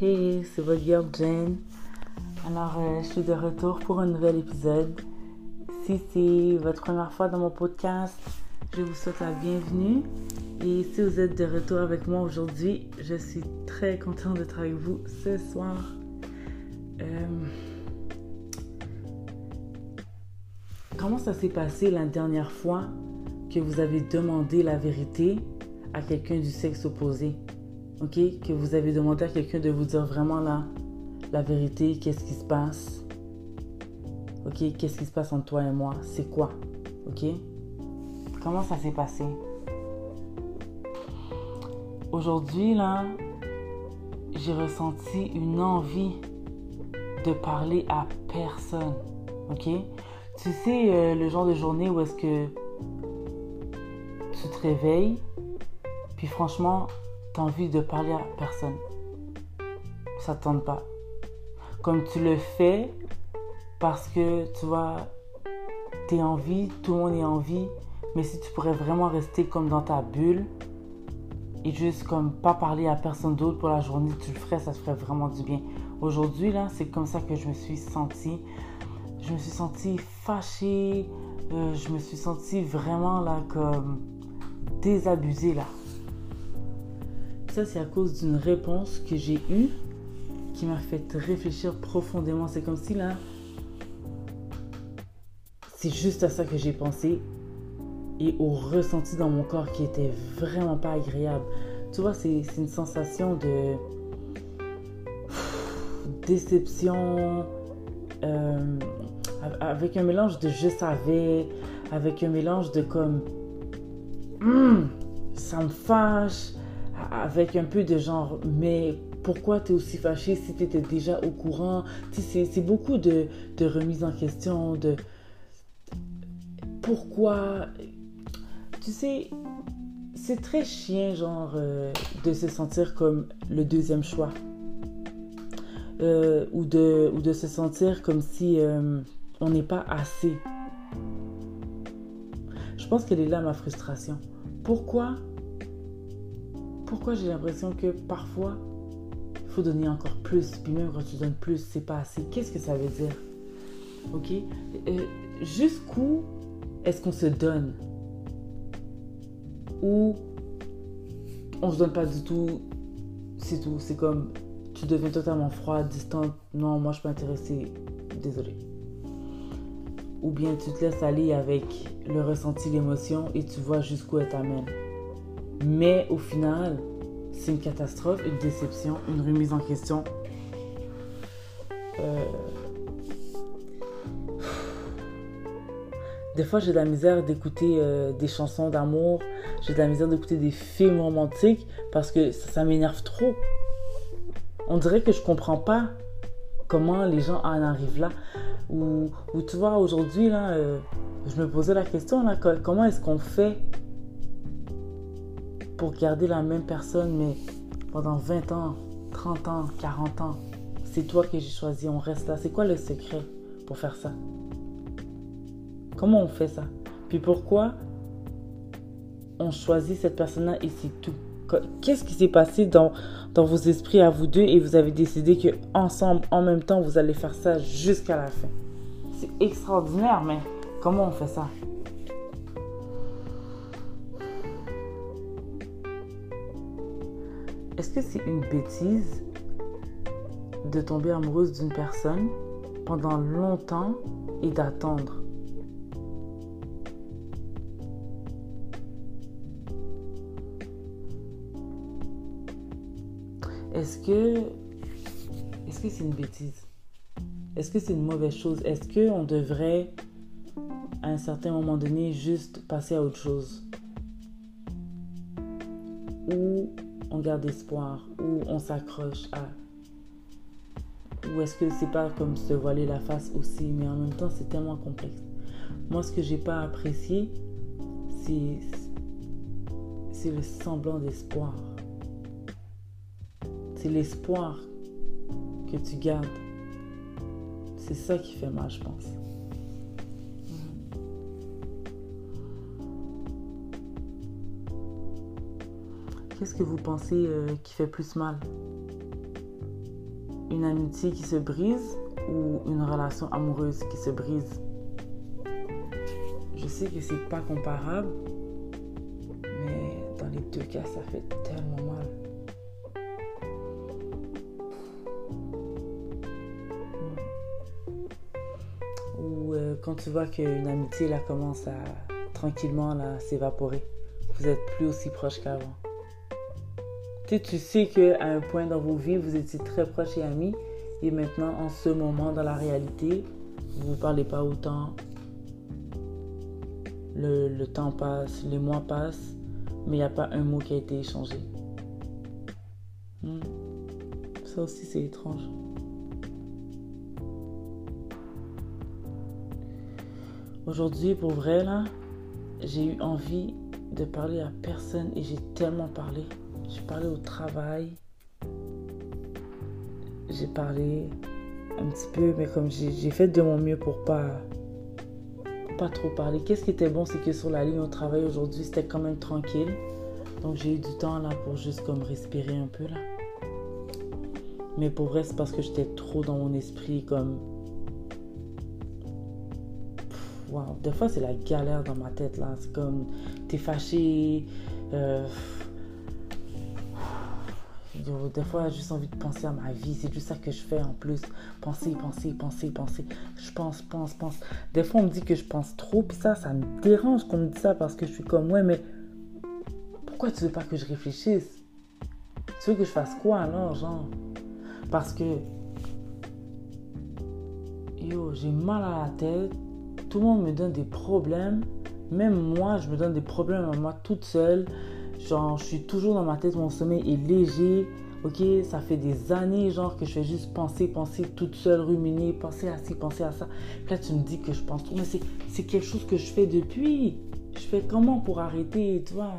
Hey, c'est votre girl Jane. Alors, euh, je suis de retour pour un nouvel épisode. Si c'est votre première fois dans mon podcast, je vous souhaite la bienvenue. Et si vous êtes de retour avec moi aujourd'hui, je suis très contente d'être avec vous ce soir. Euh, comment ça s'est passé la dernière fois que vous avez demandé la vérité à quelqu'un du sexe opposé? Ok, que vous avez demandé à quelqu'un de vous dire vraiment la, la vérité, qu'est-ce qui se passe, ok, qu'est-ce qui se passe entre toi et moi, c'est quoi, ok, comment ça s'est passé. Aujourd'hui, là, j'ai ressenti une envie de parler à personne, ok. Tu sais, euh, le genre de journée où est-ce que tu te réveilles, puis franchement, envie de parler à personne. Ça tente pas. Comme tu le fais parce que tu vois, tu es en vie, tout le monde est en vie, mais si tu pourrais vraiment rester comme dans ta bulle et juste comme pas parler à personne d'autre pour la journée, tu le ferais, ça te ferait vraiment du bien. Aujourd'hui, là, c'est comme ça que je me suis sentie. Je me suis sentie fâchée, euh, je me suis sentie vraiment là comme désabusée là c'est à cause d'une réponse que j'ai eue qui m'a fait réfléchir profondément. C'est comme si là, c'est juste à ça que j'ai pensé et au ressenti dans mon corps qui était vraiment pas agréable. Tu vois, c'est une sensation de déception, euh, avec un mélange de je savais, avec un mélange de comme, hum, ça me fâche, avec un peu de genre, mais pourquoi tu es aussi fâché si tu étais déjà au courant? C'est beaucoup de, de remise en question, de pourquoi. Tu sais, c'est très chien, genre, euh, de se sentir comme le deuxième choix. Euh, ou, de, ou de se sentir comme si euh, on n'est pas assez. Je pense qu'elle est là ma frustration. Pourquoi pourquoi j'ai l'impression que parfois, il faut donner encore plus, puis même quand tu donnes plus, c'est pas assez. Qu'est-ce que ça veut dire? Ok? Euh, Jusqu'où est-ce qu'on se donne? Ou on se donne pas du tout, c'est tout. C'est comme tu deviens totalement froid, distant. Non, moi je suis pas intéressée. Désolé. Ou bien tu te laisses aller avec le ressenti, l'émotion et tu vois jusqu'où elle t'amène. Mais au final, c'est une catastrophe, une déception, une remise en question. Euh, des fois, j'ai de la misère d'écouter euh, des chansons d'amour. J'ai de la misère d'écouter des films romantiques parce que ça, m'énerve trop. On dirait que je comprends pas comment les gens en arrivent là. Ou, tu vois, aujourd'hui, là, euh, je me posais la question, là, comment est-ce qu'on fait pour garder la même personne, mais pendant 20 ans, 30 ans, 40 ans. C'est toi que j'ai choisi, on reste là. C'est quoi le secret pour faire ça? Comment on fait ça? Puis pourquoi on choisit cette personne-là et c'est tout? Qu'est-ce qui s'est passé dans, dans vos esprits à vous deux et vous avez décidé que ensemble, en même temps, vous allez faire ça jusqu'à la fin? C'est extraordinaire, mais comment on fait ça? Est-ce que c'est une bêtise de tomber amoureuse d'une personne pendant longtemps et d'attendre? Est-ce que est-ce que c'est une bêtise? Est-ce que c'est une mauvaise chose? Est-ce que on devrait à un certain moment donné juste passer à autre chose? Ou on garde espoir ou on s'accroche à. Ou est-ce que c'est pas comme se voiler la face aussi mais en même temps c'est tellement complexe. Moi ce que j'ai pas apprécié c'est c'est le semblant d'espoir. C'est l'espoir que tu gardes. C'est ça qui fait mal je pense Qu'est-ce que vous pensez euh, qui fait plus mal? Une amitié qui se brise ou une relation amoureuse qui se brise? Je sais que c'est pas comparable, mais dans les deux cas, ça fait tellement mal. Ou euh, quand tu vois qu'une amitié là commence à tranquillement s'évaporer, vous êtes plus aussi proche qu'avant. Tu, tu sais qu'à un point dans vos vies, vous étiez très proches et amis, et maintenant, en ce moment, dans la réalité, vous ne parlez pas autant. Le, le, temps passe, les mois passent, mais il n'y a pas un mot qui a été échangé. Hmm. Ça aussi, c'est étrange. Aujourd'hui, pour vrai, là, j'ai eu envie de parler à personne et j'ai tellement parlé. J'ai parlé au travail. J'ai parlé un petit peu, mais comme j'ai fait de mon mieux pour pas pas trop parler. Qu'est-ce qui était bon, c'est que sur la ligne au travail aujourd'hui, c'était quand même tranquille. Donc j'ai eu du temps là pour juste comme respirer un peu là. Mais pour vrai, c'est parce que j'étais trop dans mon esprit comme wow. Des fois, c'est la galère dans ma tête, là. C'est comme, t'es fâché. Euh, des fois, j'ai juste envie de penser à ma vie. C'est juste ça que je fais en plus. Penser, penser, penser, penser. Je pense, pense, pense. Des fois, on me dit que je pense trop. Puis ça, ça me dérange qu'on me dise ça parce que je suis comme, ouais, mais pourquoi tu veux pas que je réfléchisse? Tu veux que je fasse quoi alors, genre? Parce que, yo, j'ai mal à la tête tout le monde me donne des problèmes. Même moi, je me donne des problèmes à moi toute seule. Genre, je suis toujours dans ma tête, mon sommeil est léger. Ok, ça fait des années, genre, que je fais juste penser, penser toute seule, ruminer, penser à ci, penser à ça. Puis là, tu me dis que je pense trop, mais c'est quelque chose que je fais depuis. Je fais comment pour arrêter, tu vois?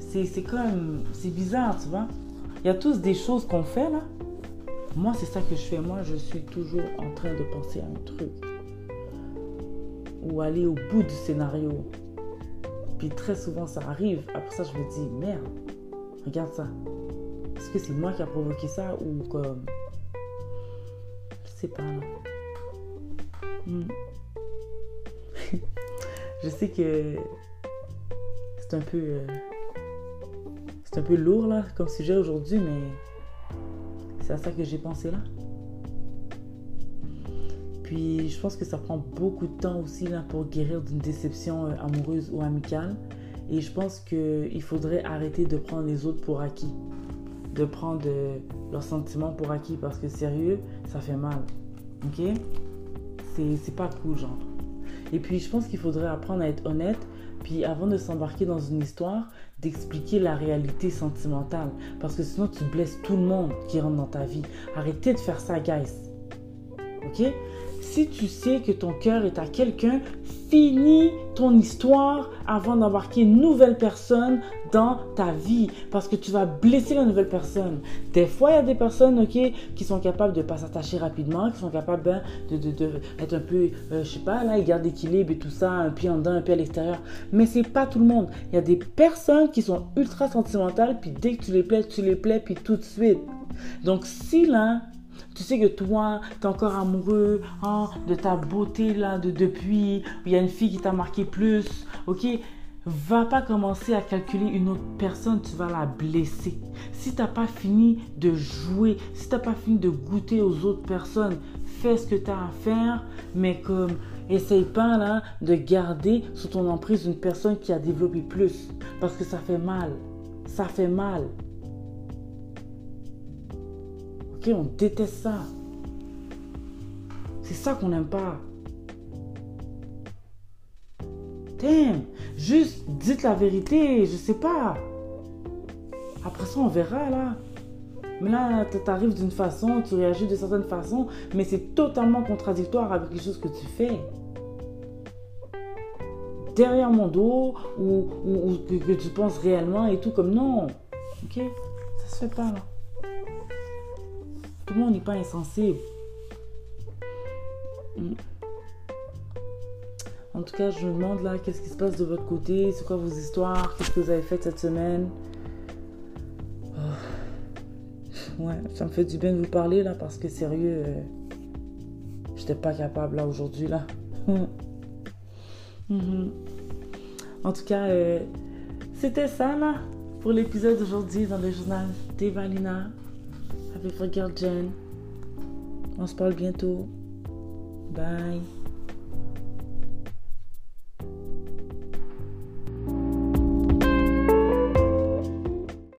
C'est comme, c'est bizarre, tu vois? Il y a tous des choses qu'on fait là. Moi, c'est ça que je fais. Moi, je suis toujours en train de penser à un truc ou aller au bout du scénario. Puis très souvent ça arrive. Après ça, je me dis, merde, regarde ça. Est-ce que c'est moi qui a provoqué ça ou comme... Je sais pas. Hmm. je sais que c'est un peu... Euh, c'est un peu lourd là comme sujet aujourd'hui, mais c'est à ça que j'ai pensé là. Puis je pense que ça prend beaucoup de temps aussi là, pour guérir d'une déception euh, amoureuse ou amicale. Et je pense qu'il faudrait arrêter de prendre les autres pour acquis. De prendre euh, leurs sentiments pour acquis parce que sérieux, ça fait mal. Ok? C'est pas cool, genre. Et puis je pense qu'il faudrait apprendre à être honnête. Puis avant de s'embarquer dans une histoire, d'expliquer la réalité sentimentale. Parce que sinon tu blesses tout le monde qui rentre dans ta vie. Arrêtez de faire ça, guys. Ok? Si tu sais que ton cœur est à quelqu'un, finis ton histoire avant d'embarquer une nouvelle personne dans ta vie parce que tu vas blesser la nouvelle personne. Des fois, il y a des personnes qui sont capables de ne pas s'attacher rapidement, qui sont capables ben, de, un peu, euh, je sais pas, là, ils gardent l'équilibre et tout ça, un pied en dedans, un pied à l'extérieur. Mais c'est pas tout le monde. Il y a des personnes qui sont ultra sentimentales, puis dès que tu les plais, tu les plais, puis tout de suite. Donc si là, tu sais que toi, tu es encore amoureux hein, de ta beauté là de depuis. Il y a une fille qui t'a marqué plus. Ok? Va pas commencer à calculer une autre personne, tu vas la blesser. Si tu n'as pas fini de jouer, si tu n'as pas fini de goûter aux autres personnes, fais ce que tu as à faire, mais comme essaye pas là de garder sous ton emprise une personne qui a développé plus. Parce que ça fait mal. Ça fait mal on déteste ça. C'est ça qu'on n'aime pas. Damn, juste dites la vérité, je sais pas. Après ça, on verra là. Mais là, tu d'une façon, tu réagis de certaine façon, mais c'est totalement contradictoire avec les choses que tu fais. Derrière mon dos, ou, que, que, tu penses réellement et tout, comme non. Ok Ça se fait pas là. Tout le monde n'est pas insensible. Mm. En tout cas, je me demande là, qu'est-ce qui se passe de votre côté? C'est quoi vos histoires? Qu'est-ce que vous avez fait cette semaine? Oh. ouais, ça me fait du bien de vous parler là parce que sérieux, euh, j'étais pas capable là aujourd'hui là. Mhm. En tout cas, euh, c'était ça là pour l'épisode d'aujourd'hui dans le journal d'Evalina avec votre girl Jen. On se parle bientôt. Bye.